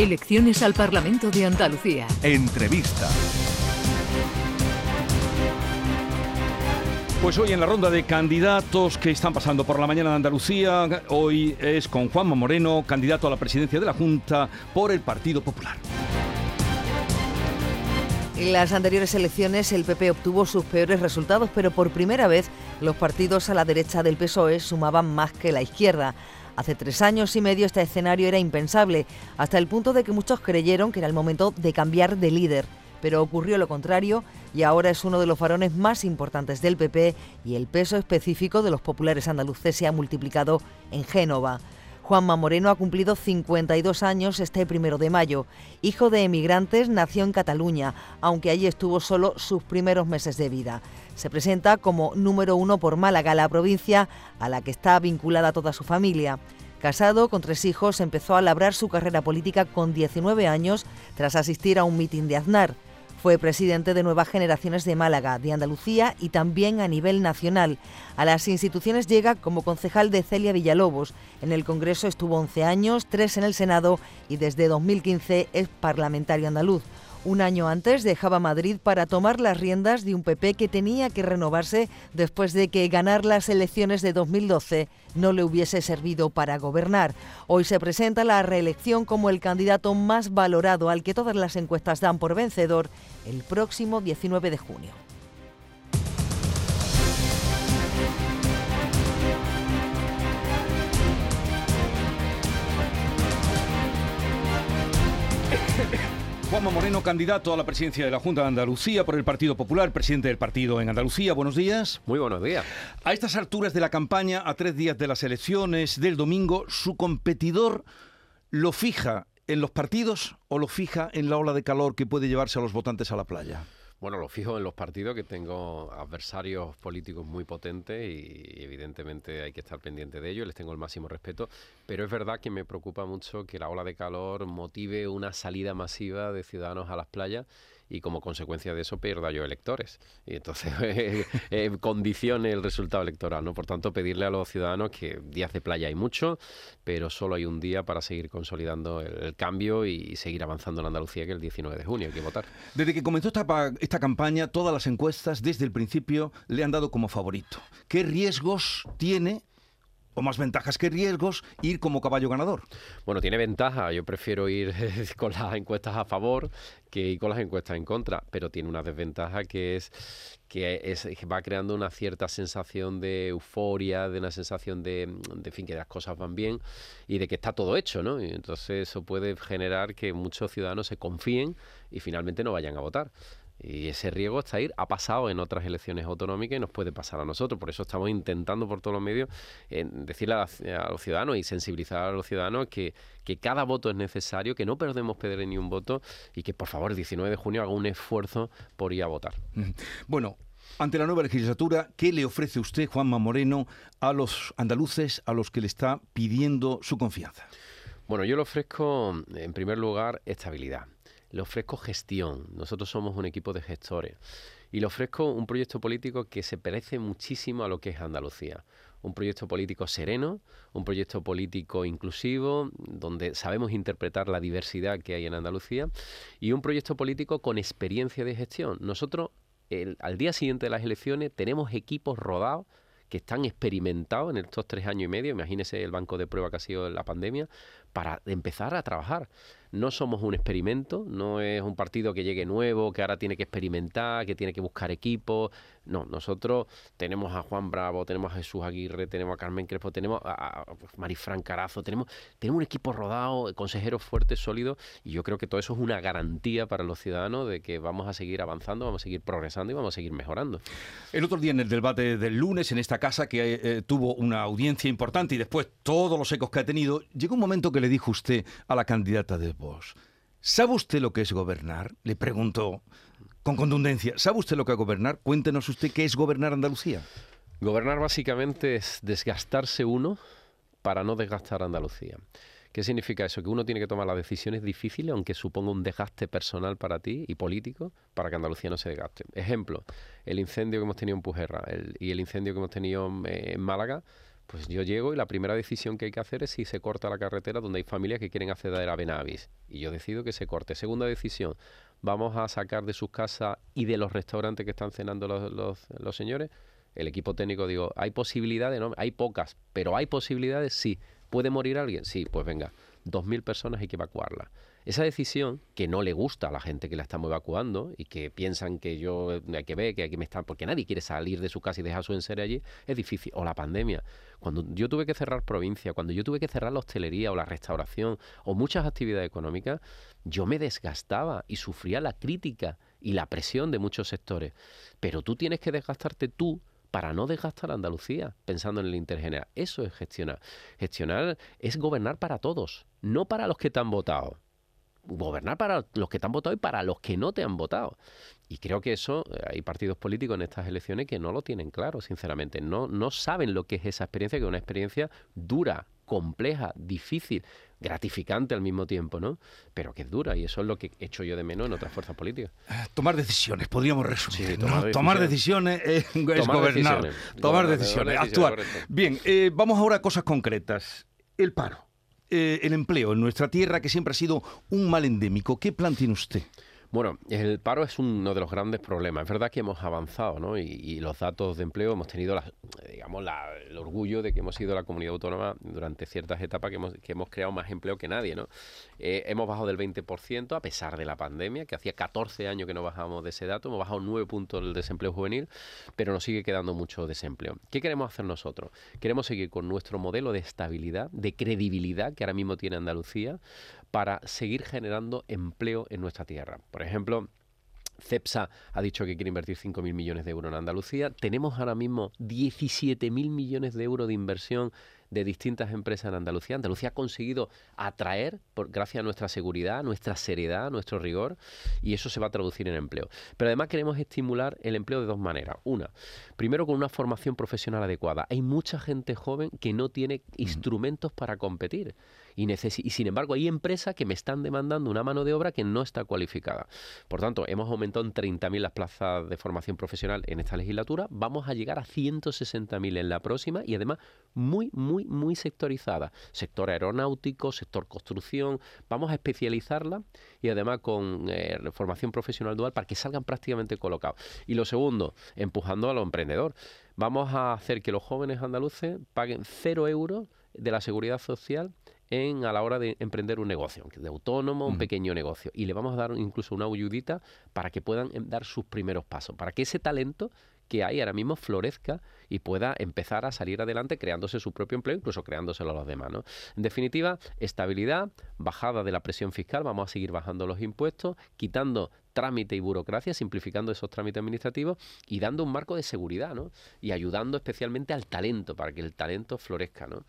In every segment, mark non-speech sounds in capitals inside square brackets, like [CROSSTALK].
Elecciones al Parlamento de Andalucía. Entrevista. Pues hoy en la ronda de candidatos que están pasando por la mañana de Andalucía, hoy es con Juanma Moreno, candidato a la presidencia de la Junta por el Partido Popular. En las anteriores elecciones el PP obtuvo sus peores resultados, pero por primera vez los partidos a la derecha del PSOE sumaban más que la izquierda. Hace tres años y medio este escenario era impensable, hasta el punto de que muchos creyeron que era el momento de cambiar de líder. Pero ocurrió lo contrario y ahora es uno de los varones más importantes del PP y el peso específico de los populares andaluces se ha multiplicado en Génova. Juanma Moreno ha cumplido 52 años este primero de mayo. Hijo de emigrantes, nació en Cataluña, aunque allí estuvo solo sus primeros meses de vida. Se presenta como número uno por Málaga, la provincia a la que está vinculada toda su familia. Casado con tres hijos, empezó a labrar su carrera política con 19 años tras asistir a un mitin de Aznar. Fue presidente de Nuevas Generaciones de Málaga, de Andalucía y también a nivel nacional. A las instituciones llega como concejal de Celia Villalobos. En el Congreso estuvo 11 años, tres en el Senado y desde 2015 es parlamentario andaluz. Un año antes dejaba Madrid para tomar las riendas de un PP que tenía que renovarse después de que ganar las elecciones de 2012 no le hubiese servido para gobernar. Hoy se presenta la reelección como el candidato más valorado al que todas las encuestas dan por vencedor el próximo 19 de junio. Juanma Moreno, candidato a la presidencia de la Junta de Andalucía por el Partido Popular, presidente del partido en Andalucía. Buenos días. Muy buenos días. A estas alturas de la campaña, a tres días de las elecciones del domingo, ¿su competidor lo fija en los partidos o lo fija en la ola de calor que puede llevarse a los votantes a la playa? Bueno, lo fijo en los partidos que tengo adversarios políticos muy potentes y evidentemente hay que estar pendiente de ellos, les tengo el máximo respeto, pero es verdad que me preocupa mucho que la ola de calor motive una salida masiva de ciudadanos a las playas y como consecuencia de eso pierda yo electores. Y entonces [LAUGHS] eh, eh, condicione el resultado electoral, ¿no? Por tanto, pedirle a los ciudadanos que días de playa hay mucho, pero solo hay un día para seguir consolidando el, cambio y seguir avanzando en Andalucía, que el 19 de junio hay que votar. Desde que comenzó esta, esta campaña, todas las encuestas desde el principio le han dado como favorito. ¿Qué riesgos tiene o más ventajas que riesgos ir como caballo ganador. Bueno, tiene ventaja. Yo prefiero ir [LAUGHS] con las encuestas a favor que ir con las encuestas en contra, pero tiene una desventaja que es que va creando una cierta sensación de euforia, de una sensación de, de fin, que las cosas van bien y de que está todo hecho, ¿no? Y entonces eso puede generar que muchos ciudadanos se confíen y finalmente no vayan a votar. Y ese riesgo está ahí, ha pasado en otras elecciones autonómicas y nos puede pasar a nosotros. Por eso estamos intentando por todos los medios decirle a, los ciudadanos y sensibilizar a los ciudadanos que, que cada voto es necesario, que no perdemos perder ni un voto y que por favor el 19 de junio haga un esfuerzo por ir a votar. Bueno, ante la nueva legislatura, ¿qué le ofrece usted, Juanma Moreno, a los andaluces a los que le está pidiendo su confianza? Bueno, yo le ofrezco, en primer lugar, estabilidad le ofrezco gestión. Nosotros somos un equipo de gestores. Y le ofrezco un proyecto político que se parece muchísimo a lo que es Andalucía. Un proyecto político sereno, un proyecto político inclusivo, donde sabemos interpretar la diversidad que hay en Andalucía, y un proyecto político con experiencia de gestión. Nosotros, al día siguiente de las elecciones, tenemos equipos rodados que están experimentados en estos tres años y medio, imagínese el banco de prueba que ha sido la pandemia, para empezar a trabajar no somos un experimento, no es un partido que llegue nuevo, que ahora tiene que experimentar, que tiene que buscar equipos. No, nosotros tenemos a Juan Bravo, tenemos a Jesús Aguirre, tenemos a Carmen Crespo, tenemos a, Marifran Carazo, tenemos, tenemos un equipo rodado, consejeros fuertes, sólidos, y yo creo que todo eso es una garantía para los ciudadanos de que vamos a seguir avanzando, vamos a seguir progresando y vamos a seguir mejorando. El otro día en el debate del lunes, en esta casa que eh, tuvo una audiencia importante y después todos los ecos que ha tenido, llegó un momento que le dijo usted a la candidata de ¿Sabe usted lo que es gobernar? Le pregunto con contundencia. ¿Sabe usted lo que es gobernar? Cuéntenos usted qué es gobernar Andalucía. Gobernar básicamente es desgastarse uno para no desgastar Andalucía. ¿Qué significa eso? Que uno tiene que tomar las decisiones difíciles, aunque suponga un desgaste personal para ti y político, para que Andalucía no se desgaste. Ejemplo, el incendio que hemos tenido en Pujerra y el incendio que hemos tenido en Málaga Pues yo llego y la primera decisión que hay que hacer es si se corta la carretera donde hay familias que quieren acceder a Benavis. Y yo decido que se corte. Segunda decisión, vamos a sacar de sus casas y de los restaurantes que están cenando los, los, señores. El equipo técnico digo, hay posibilidades, no, hay pocas, pero hay posibilidades, sí. ¿Puede morir alguien? Sí, pues venga, 2.000 personas hay que evacuarlas. Esa decisión que no le gusta a la gente que la estamos evacuando y que piensan que yo hay que ver, que aquí me están, porque nadie quiere salir de su casa y dejar su enseres allí, es difícil. O la pandemia. Cuando yo tuve que cerrar provincia, cuando yo tuve que cerrar la hostelería o la restauración o muchas actividades económicas, yo me desgastaba y sufría la crítica y la presión de muchos sectores. Pero tú tienes que desgastarte tú para no desgastar a Andalucía pensando en el intergeneral. Eso es gestionar. Gestionar es gobernar para todos, no para los que te han votado gobernar para los que te han votado y para los que no te han votado. Y creo que eso, eh, hay partidos políticos en estas elecciones que no lo tienen claro, sinceramente. No, no saben lo que es esa experiencia, que es una experiencia dura, compleja, difícil, gratificante al mismo tiempo, ¿no? Pero que es dura y eso es lo que he hecho yo de menos en otras fuerzas políticas. Eh, tomar decisiones, podríamos resumir. tomar, decisiones. es, gobernar. Tomar, decisiones, actuar. Bien, eh, vamos ahora a cosas concretas. El paro. Eh, el empleo en nuestra tierra, que siempre ha sido un mal endémico. ¿Qué plan tiene usted? Bueno, el paro es uno de los grandes problemas. Es verdad que hemos avanzado, ¿no? Y, los datos de empleo hemos tenido, la, digamos, el orgullo de que hemos sido la comunidad autónoma durante ciertas etapas que hemos, que hemos creado más empleo que nadie, ¿no? Eh, hemos bajado del 20% a pesar de la pandemia, que hacía 14 años que no bajábamos de ese dato. Hemos bajado 9 puntos el desempleo juvenil, pero nos sigue quedando mucho desempleo. ¿Qué queremos hacer nosotros? Queremos seguir con nuestro modelo de estabilidad, de credibilidad que ahora mismo tiene Andalucía, para seguir generando empleo en nuestra tierra. Por ejemplo, CEPSA ha dicho que quiere invertir 5.000 millones de euros en Andalucía. Tenemos ahora mismo 17.000 millones de euros de inversión de distintas empresas en Andalucía. Andalucía ha conseguido atraer, por, gracias a nuestra seguridad, nuestra seriedad, nuestro rigor, y eso se va a traducir en empleo. Pero además queremos estimular el empleo de dos maneras. Una, primero con una formación profesional adecuada. Hay mucha gente joven que no tiene instrumentos para competir. Y, sin embargo hay empresas que me están demandando una mano de obra que no está cualificada. Por tanto, hemos aumentado en 30.000 las plazas de formación profesional en esta legislatura, vamos a llegar a 160.000 en la próxima y además muy, muy, muy sectorizada. Sector aeronáutico, sector construcción, vamos a especializarla y además con eh, formación profesional dual para que salgan prácticamente colocados. Y lo segundo, empujando a los emprendedores. Vamos a hacer que los jóvenes andaluces paguen cero euros de la seguridad social en, a la hora de emprender un negocio, de autónomo, un pequeño negocio. Y le vamos a dar incluso una ayudita para que puedan em, dar sus primeros pasos, para que ese talento que hay ahora mismo florezca y pueda empezar a salir adelante creándose su propio empleo, incluso creándoselo a los demás. ¿no? En definitiva, estabilidad, bajada de la presión fiscal, vamos a seguir bajando los impuestos, quitando trámite y burocracia, simplificando esos trámites administrativos y dando un marco de seguridad, ¿no? Y ayudando especialmente al talento, para que el talento florezca, ¿no?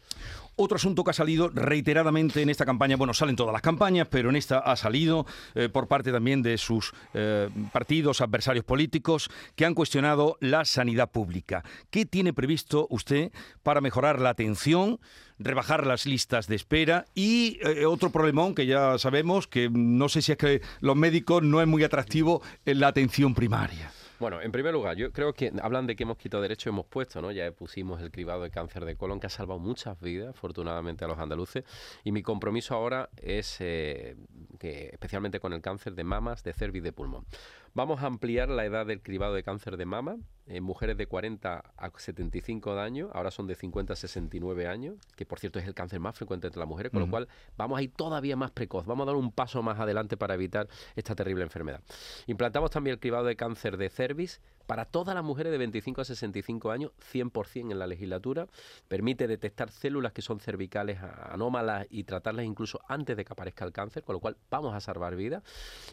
Otro asunto que ha salido reiteradamente en esta campaña, bueno, salen todas las campañas, pero en esta ha salido eh, por parte también de sus eh, partidos, adversarios políticos, que han cuestionado la sanidad pública. ¿Qué tiene previsto usted para mejorar la atención? Rebajar las listas de espera y eh, otro problemón que ya sabemos que no sé si es que los médicos no es muy atractivo en la atención primaria. Bueno, en primer lugar, yo creo que hablan de que hemos quitado derecho, hemos puesto, ¿no? Ya pusimos el cribado de cáncer de colon, que ha salvado muchas vidas, afortunadamente, a los andaluces. Y mi compromiso ahora es, eh, que, especialmente con el cáncer de mamas, de cervix y de pulmón. Vamos a ampliar la edad del cribado de cáncer de mama. En mujeres de 40 a 75 años, ahora son de 50 a 69 años, que por cierto es el cáncer más frecuente entre las mujeres, con lo cual vamos a ir todavía más precoz, vamos a dar un paso más adelante para evitar esta terrible enfermedad. Implantamos también el cribado de cáncer de cervix para todas las mujeres de 25 a 65 años, 100% en la legislatura, permite detectar células que son cervicales anómalas y tratarlas incluso antes de que aparezca el cáncer, con lo cual vamos a salvar vidas.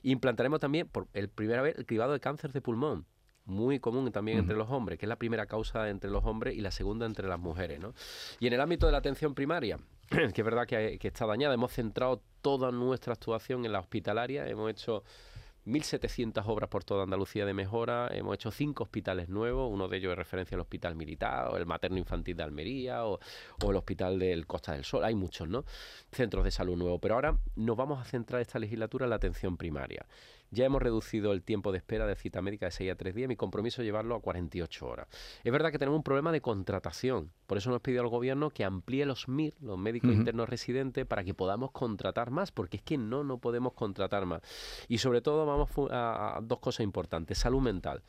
Implantaremos también por el primera vez el cribado de cáncer de pulmón muy común también entre los hombres, que es la primera causa entre los hombres y la segunda entre las mujeres. ¿no? Y en el ámbito de la atención primaria, [CLEARS THROAT] que es verdad que, que está dañada, hemos centrado toda nuestra actuación en la hospitalaria, hemos hecho 1.700 obras por toda Andalucía de mejora, hemos hecho cinco hospitales nuevos, uno de ellos es referencia al Hospital Militar, o el Materno Infantil de Almería, o, el Hospital del Costa del Sol, hay muchos, ¿no? Centros de salud nuevos, pero ahora nos vamos a centrar esta legislatura en la atención primaria. Ya hemos reducido el tiempo de espera de cita médica de 6 a 3 días. Mi compromiso es llevarlo a 48 horas. Es verdad que tenemos un problema de contratación. Por eso nos pidió al gobierno que amplíe los MIR, los médicos internos residentes, para que podamos contratar más, porque es que no, no podemos contratar más. Y sobre todo vamos a dos cosas importantes. Salud mental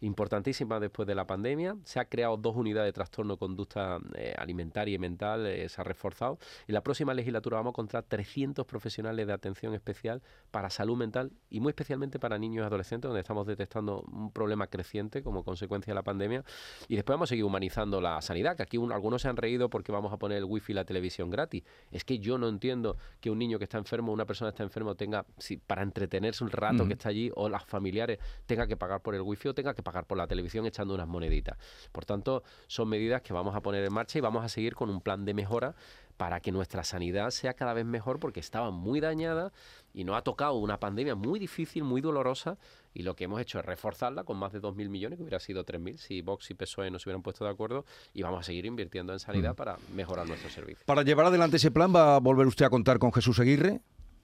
importantísima después de la pandemia. Se ha creado dos unidades de trastorno conducta eh, alimentaria y mental, eh, se ha reforzado. En la próxima legislatura vamos a encontrar 300 profesionales de atención especial para salud mental y muy especialmente para niños y adolescentes, donde estamos detectando un problema creciente como consecuencia de la pandemia. Y después vamos a seguir humanizando la sanidad, que aquí algunos se han reído porque vamos a poner el wifi y la televisión gratis. Es que yo no entiendo que un niño que está enfermo, una persona que está enfermo, tenga, si, para entretenerse un rato que está allí, o las familiares, tenga que pagar por el wifi o tenga que pagar por la televisión echando unas moneditas. Por tanto, son medidas que vamos a poner en marcha y vamos a seguir con un plan de mejora para que nuestra sanidad sea cada vez mejor porque estaba muy dañada y nos ha tocado una pandemia muy difícil, muy dolorosa y lo que hemos hecho es reforzarla con más de 2.000 millones, que hubiera sido 3.000 si Vox y PSOE no se hubieran puesto de acuerdo y vamos a seguir invirtiendo en sanidad mm. para mejorar nuestro servicio. Para llevar adelante ese plan, ¿va a volver usted a contar con Jesús Aguirre?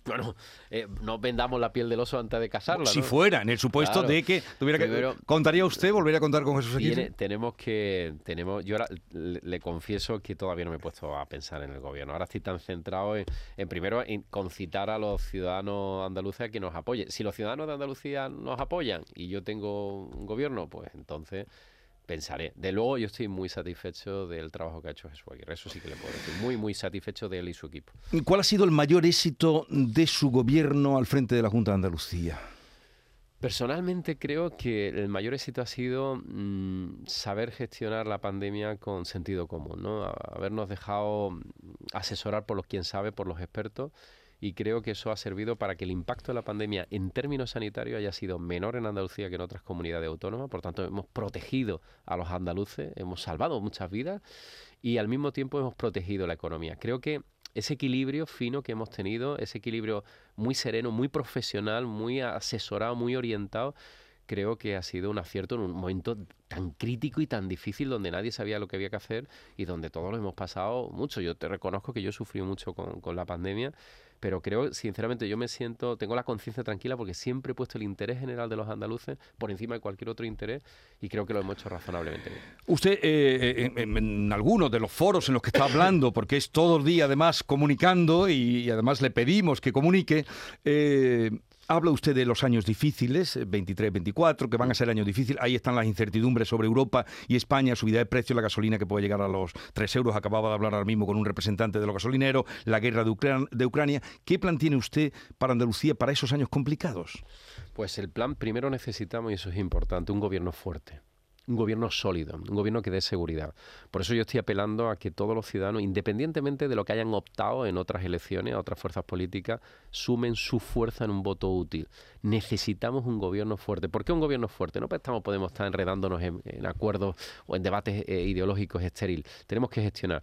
Bueno, eh, no vendamos la piel del oso antes de casarla. Si fuera, en el supuesto de que tuviera que. ¿Contaría usted, volvería a contar con Jesús Aguirre? tenemos que. tenemos Yo ahora le, confieso que todavía no me he puesto a pensar en el gobierno. Ahora estoy tan centrado en, en primero, en concitar a los ciudadanos andaluces a que nos apoyen. Si los ciudadanos de Andalucía nos apoyan y yo tengo un gobierno, pues entonces pensaré. De luego, yo estoy muy satisfecho del trabajo que ha hecho Jesús Aguirre. Eso sí que le puedo decir. Muy, muy satisfecho de él y su equipo. ¿Cuál ha sido el mayor éxito de su gobierno al frente de la Junta de Andalucía? Personalmente creo que el mayor éxito ha sido mm, saber gestionar la pandemia con sentido común, ¿no? Habernos dejado asesorar por los quien sabe, por los expertos y creo que eso ha servido para que el impacto de la pandemia en términos sanitarios haya sido menor en Andalucía que en otras comunidades autónomas. Por tanto, hemos protegido a los andaluces, hemos salvado muchas vidas y al mismo tiempo hemos protegido la economía. Creo que ese equilibrio fino que hemos tenido, ese equilibrio muy sereno, muy profesional, muy asesorado, muy orientado, creo que ha sido un acierto en un momento tan crítico y tan difícil donde nadie sabía lo que había que hacer y donde todos lo hemos pasado mucho. Yo te reconozco que yo sufrí mucho con, con la pandemia, pero creo, sinceramente, yo me siento, tengo la conciencia tranquila porque siempre he puesto el interés general de los andaluces por encima de cualquier otro interés y creo que lo hemos hecho razonablemente bien. Usted, eh, eh, en, algunos de los foros en los que está hablando, porque es todo el día además comunicando y, además le pedimos que comunique, eh, Habla usted de los años difíciles, 23, 24, que van a ser años difíciles. Ahí están las incertidumbres sobre Europa y España, subida de precios, la gasolina que puede llegar a los 3 euros. Acababa de hablar ahora mismo con un representante de los gasolineros, la guerra de Ucrania. ¿Qué plan tiene usted para Andalucía para esos años complicados? Pues el plan primero necesitamos, y eso es importante, un gobierno fuerte un gobierno sólido, un gobierno que dé seguridad. Por eso yo estoy apelando a que todos los ciudadanos, independientemente de lo que hayan optado en otras elecciones, a otras fuerzas políticas, sumen su fuerza en un voto útil. Necesitamos un gobierno fuerte. ¿Por qué un gobierno fuerte? No estamos, podemos estar enredándonos en, acuerdos o en debates eh, ideológicos estéril. Tenemos que gestionar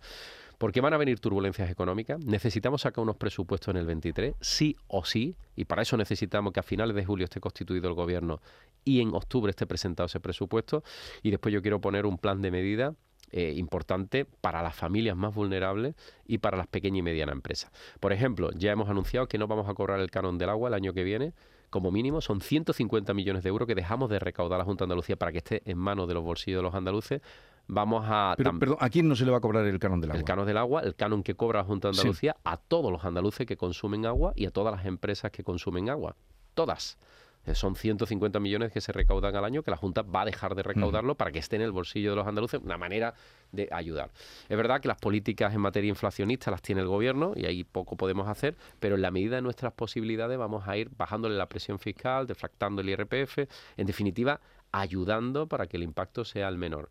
porque van a venir turbulencias económicas. Necesitamos sacar unos presupuestos en el 23, sí o sí, y para eso necesitamos que a finales de julio esté constituido el gobierno y en octubre esté presentado ese presupuesto. Y después yo quiero poner un plan de medida eh, importante para las familias más vulnerables y para las pequeñas y medianas empresas. Por ejemplo, ya hemos anunciado que no vamos a cobrar el canon del agua el año que viene. Como mínimo son 150 millones de euros que dejamos de recaudar a la Junta de Andalucía para que esté en manos de los bolsillos de los andaluces vamos a... Pero, perdón, ¿a quién no se le va a cobrar el canon del agua? El canon del agua, el canon que cobra la Junta de Andalucía a todos los andaluces que consumen agua y a todas las empresas que consumen agua. Todas. Eh, son 150 millones que se recaudan al año que la Junta va a dejar de recaudarlo para que esté en el bolsillo de los andaluces, una manera de ayudar. Es verdad que las políticas en materia inflacionista las tiene el gobierno y ahí poco podemos hacer, pero en la medida de nuestras posibilidades vamos a ir bajándole la presión fiscal, defractando el IRPF, en definitiva, ayudando para que el impacto sea el menor.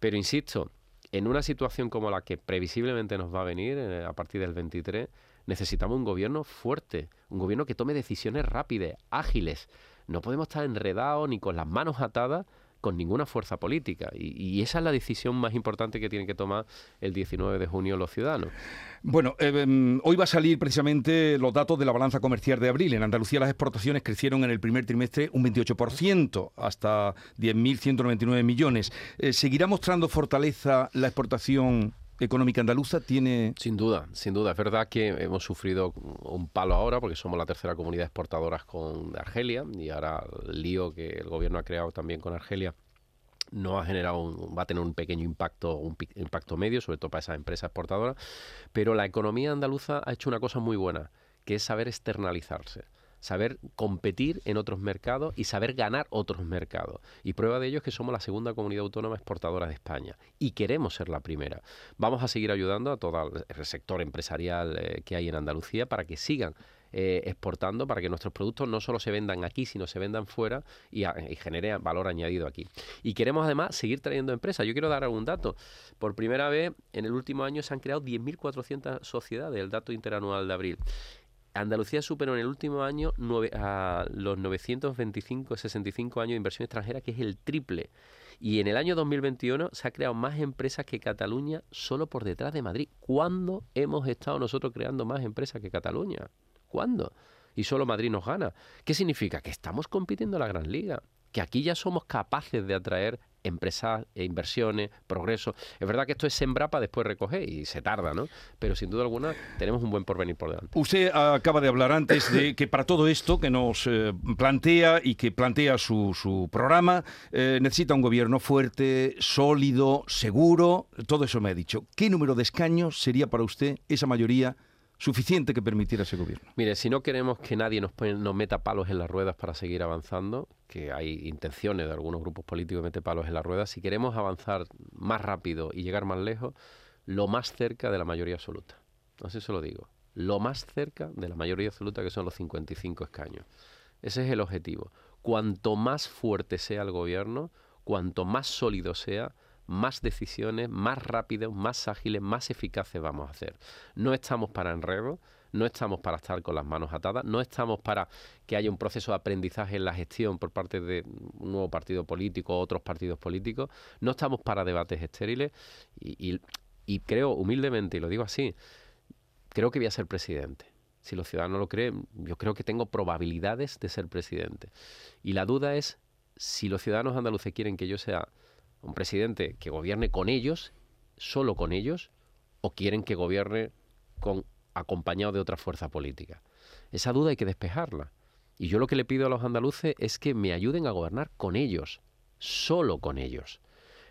Pero insisto, en una situación como la que previsiblemente nos va a venir eh, a partir del 23, necesitamos un gobierno fuerte, un gobierno que tome decisiones rápidas, ágiles. No podemos estar enredados ni con las manos atadas con ninguna fuerza política. Y, esa es la decisión más importante que tienen que tomar el 19 de junio los ciudadanos. Bueno, eh, em, hoy va a salir precisamente los datos de la balanza comercial de abril. En Andalucía las exportaciones crecieron en el primer trimestre un 28%, hasta 10.199 millones. Eh, ¿Seguirá mostrando fortaleza la exportación económica andaluza tiene... Sin duda, sin duda. Es verdad que hemos sufrido un palo ahora porque somos la tercera comunidad exportadora con Argelia y ahora el lío que el gobierno ha creado también con Argelia no ha generado va a tener un pequeño impacto un impacto medio sobre todo para esas empresas exportadoras pero la economía andaluza ha hecho una cosa muy buena que es saber externalizarse saber competir en otros mercados y saber ganar otros mercados. Y prueba de ello es que somos la segunda comunidad autónoma exportadora de España y queremos ser la primera. Vamos a seguir ayudando a todo el sector empresarial eh, que hay en Andalucía para que sigan eh, exportando para que nuestros productos no solo se vendan aquí, sino se vendan fuera y, y genere valor añadido aquí. Y queremos además seguir trayendo empresas. Yo quiero dar algún dato. Por primera vez en el último año se han creado 10.400 sociedades, el dato interanual de abril. Andalucía superó en el último año a los 925, 65 años de inversión extranjera, que es el triple. Y en el año 2021 se ha creado más empresas que Cataluña solo por detrás de Madrid. ¿Cuándo hemos estado nosotros creando más empresas que Cataluña? ¿Cuándo? Y solo Madrid nos gana. ¿Qué significa? Que estamos compitiendo en la Gran Liga. Que aquí ya somos capaces de atraer empresas, e inversiones, progreso. Es verdad que esto es sembrar para después recoger y se tarda, ¿no? Pero sin duda alguna tenemos un buen porvenir por delante. Usted acaba de hablar antes de que para todo esto que nos eh, plantea y que plantea su, su programa, eh, necesita un gobierno fuerte, sólido, seguro. Todo eso me ha dicho. ¿Qué número de escaños sería para usted esa mayoría? Suficiente que permitiera ese gobierno. Mire, si no queremos que nadie nos, meta palos en las ruedas para seguir avanzando, que hay intenciones de algunos grupos políticos de meter palos en las ruedas, si queremos avanzar más rápido y llegar más lejos, lo más cerca de la mayoría absoluta. Así se lo digo. Lo más cerca de la mayoría absoluta, que son los 55 escaños. Ese es el objetivo. Cuanto más fuerte sea el gobierno, cuanto más sólido sea, más decisiones, más rápidas, más ágiles, más eficaces vamos a hacer. No estamos para enredo, no estamos para estar con las manos atadas, no estamos para que haya un proceso de aprendizaje en la gestión por parte de un nuevo partido político o otros partidos políticos, no estamos para debates estériles y creo humildemente, y lo digo así, creo que voy a ser presidente. Si los ciudadanos lo creen, yo creo que tengo probabilidades de ser presidente. Y la duda es si los ciudadanos andaluces quieren que yo sea un presidente que gobierne con ellos, solo con ellos, o quieren que gobierne con acompañado de otra fuerza política. Esa duda hay que despejarla. Y yo lo que le pido a los andaluces es que me ayuden a gobernar con ellos, solo con ellos.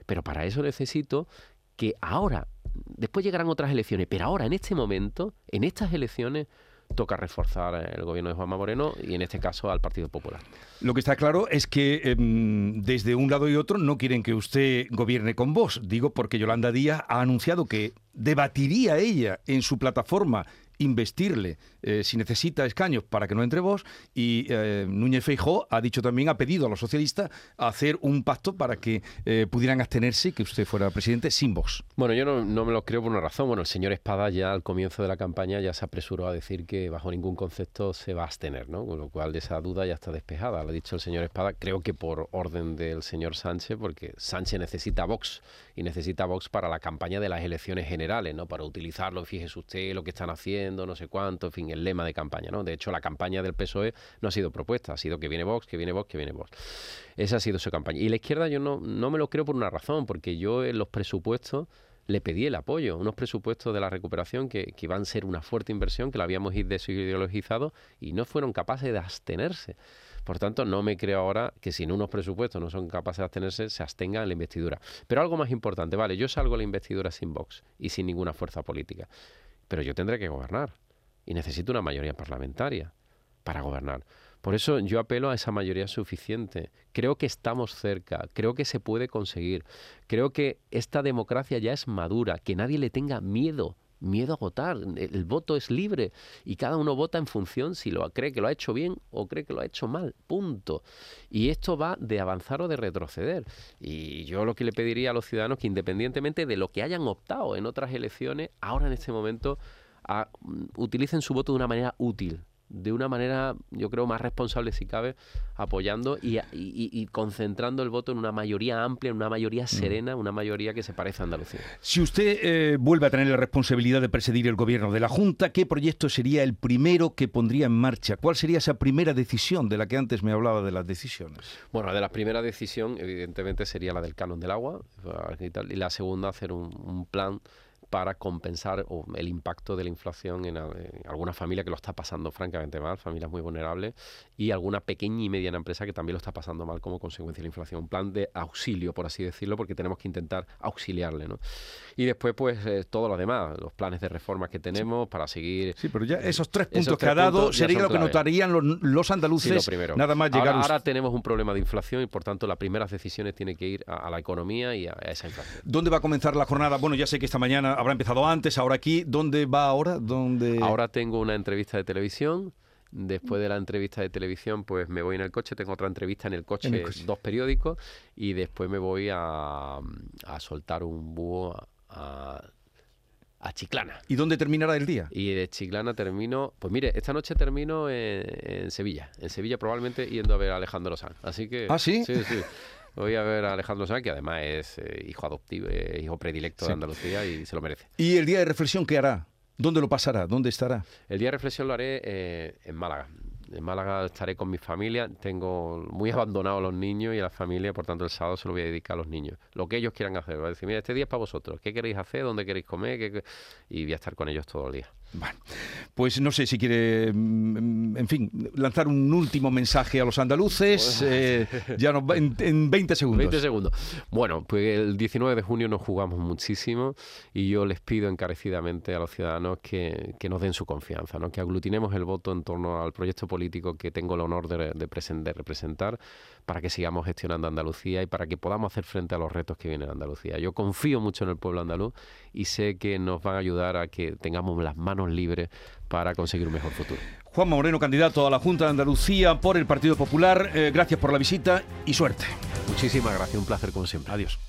Pero para eso necesito que ahora, después llegarán otras elecciones, pero ahora, en este momento, en estas elecciones, toca reforzar el gobierno de Juanma Moreno y en este caso al Partido Popular. Lo que está claro es que em, desde un lado y otro no quieren que usted gobierne con vos. Digo porque Yolanda Díaz ha anunciado que debatiría ella en su plataforma investirle eh, si necesita escaños para que no entre vos y eh, Núñez Feijó ha dicho también, ha pedido a los socialistas hacer un pacto para que eh, pudieran abstenerse y que usted fuera presidente sin vos. Bueno, yo no, me lo creo por una razón. Bueno, el señor Espada ya al comienzo de la campaña ya se apresuró a decir que bajo ningún concepto se va a abstener, ¿no? Con lo cual esa duda ya está despejada. Lo ha dicho el señor Espada, creo que por orden del señor Sánchez, porque Sánchez necesita Vox y necesita Vox para la campaña de las elecciones generales, ¿no? Para utilizarlo, fíjese usted lo que están haciendo, no sé cuánto, en fin, el lema de campaña, ¿no? De hecho, la campaña del PSOE no ha sido propuesta, ha sido que viene Vox, que viene Vox, que viene Vox. Esa ha sido su campaña. Y la izquierda yo no, no me lo creo por una razón, porque yo en los presupuestos le pedí el apoyo, unos presupuestos de la recuperación que, que iban a ser una fuerte inversión, que la habíamos desideologizado y no fueron capaces de abstenerse. Por tanto, no me creo ahora que sin unos presupuestos no son capaces de abstenerse, se abstengan en la investidura. Pero algo más importante, vale, yo salgo a la investidura sin Vox y sin ninguna fuerza política, pero yo tendré que gobernar y necesito una mayoría parlamentaria para gobernar. Por eso yo apelo a esa mayoría suficiente. Creo que estamos cerca, creo que se puede conseguir, creo que esta democracia ya es madura, que nadie le tenga miedo miedo a votar. El voto es libre y cada uno vota en función si lo cree que lo ha hecho bien o cree que lo ha hecho mal. Punto. Y esto va de avanzar o de retroceder. Y yo lo que le pediría a los ciudadanos que independientemente de lo que hayan optado en otras elecciones, ahora en este momento mm, utilicen su voto de una manera útil de una manera, yo creo, más responsable si cabe, apoyando y, concentrando el voto en una mayoría amplia, en una mayoría mm. serena, una mayoría que se parece a Andalucía. Si usted eh, vuelve a tener la responsabilidad de presidir el gobierno de la Junta, ¿qué proyecto sería el primero que pondría en marcha? ¿Cuál sería esa primera decisión de la que antes me hablaba de las decisiones? Bueno, de la primera decisión, evidentemente, sería la del canon del agua, y la segunda, hacer un plan para compensar el impacto de la inflación en, alguna familia que lo está pasando francamente mal, familias muy vulnerables, y alguna pequeña y mediana empresa que también lo está pasando mal como consecuencia de la inflación. Un plan de auxilio, por así decirlo, porque tenemos que intentar auxiliarle. ¿no? Y después, pues, eh, todo lo demás, los planes de reformas que tenemos para seguir... Sí, pero ya esos tres puntos que ha dado sería lo que notarían los, andaluces nada más llegar... Ahora, tenemos un problema de inflación y, por tanto, las primeras decisiones tienen que ir a, la economía y a, a esa inflación. ¿Dónde va a comenzar la jornada? Bueno, ya sé que esta mañana habrá empezado antes, ahora aquí. ¿Dónde va ahora? ¿Dónde... Ahora tengo una entrevista de televisión. Después de la entrevista de televisión, pues me voy en el coche, tengo otra entrevista en el coche, dos periódicos, y después me voy a, soltar un búho a, Chiclana. ¿Y dónde terminará el día? Y de Chiclana termino, pues mire, esta noche termino en, Sevilla. En Sevilla probablemente yendo a ver a Alejandro Sanz. Así que... ¿Ah, sí? Sí, sí. Voy a ver a Alejandro Sanz, que además es eh, hijo adoptivo, eh, hijo predilecto de Andalucía y se lo merece. ¿Y el día de reflexión qué hará? ¿Dónde lo pasará? ¿Dónde estará? El día de reflexión lo haré eh, en Málaga. En Málaga estaré con mi familia. Tengo muy abandonados los niños y a la familia, por tanto el sábado se lo voy a dedicar a los niños. Lo que ellos quieran hacer. Voy a decir, mira, este día es para vosotros. ¿Qué queréis hacer? ¿Dónde queréis comer? Y voy a estar con ellos todo el día. Bueno, pues no sé si quiere, mm, en fin, lanzar un último mensaje a los andaluces. Eh, ya en, 20 segundos. 20 segundos. Bueno, pues el 19 de junio nos jugamos muchísimo y yo les pido encarecidamente a los ciudadanos que, nos den su confianza, ¿no? que aglutinemos el voto en torno al proyecto político que tengo el honor de, de representar para que sigamos gestionando Andalucía y para que podamos hacer frente a los retos que vienen en Andalucía. Yo confío mucho en el pueblo andaluz y sé que nos van a ayudar a que tengamos las manos libres para conseguir un mejor futuro. Juan Moreno, candidato a la Junta de Andalucía por el Partido Popular, eh, gracias por la visita y suerte. Muchísimas gracias, un placer como siempre. Adiós.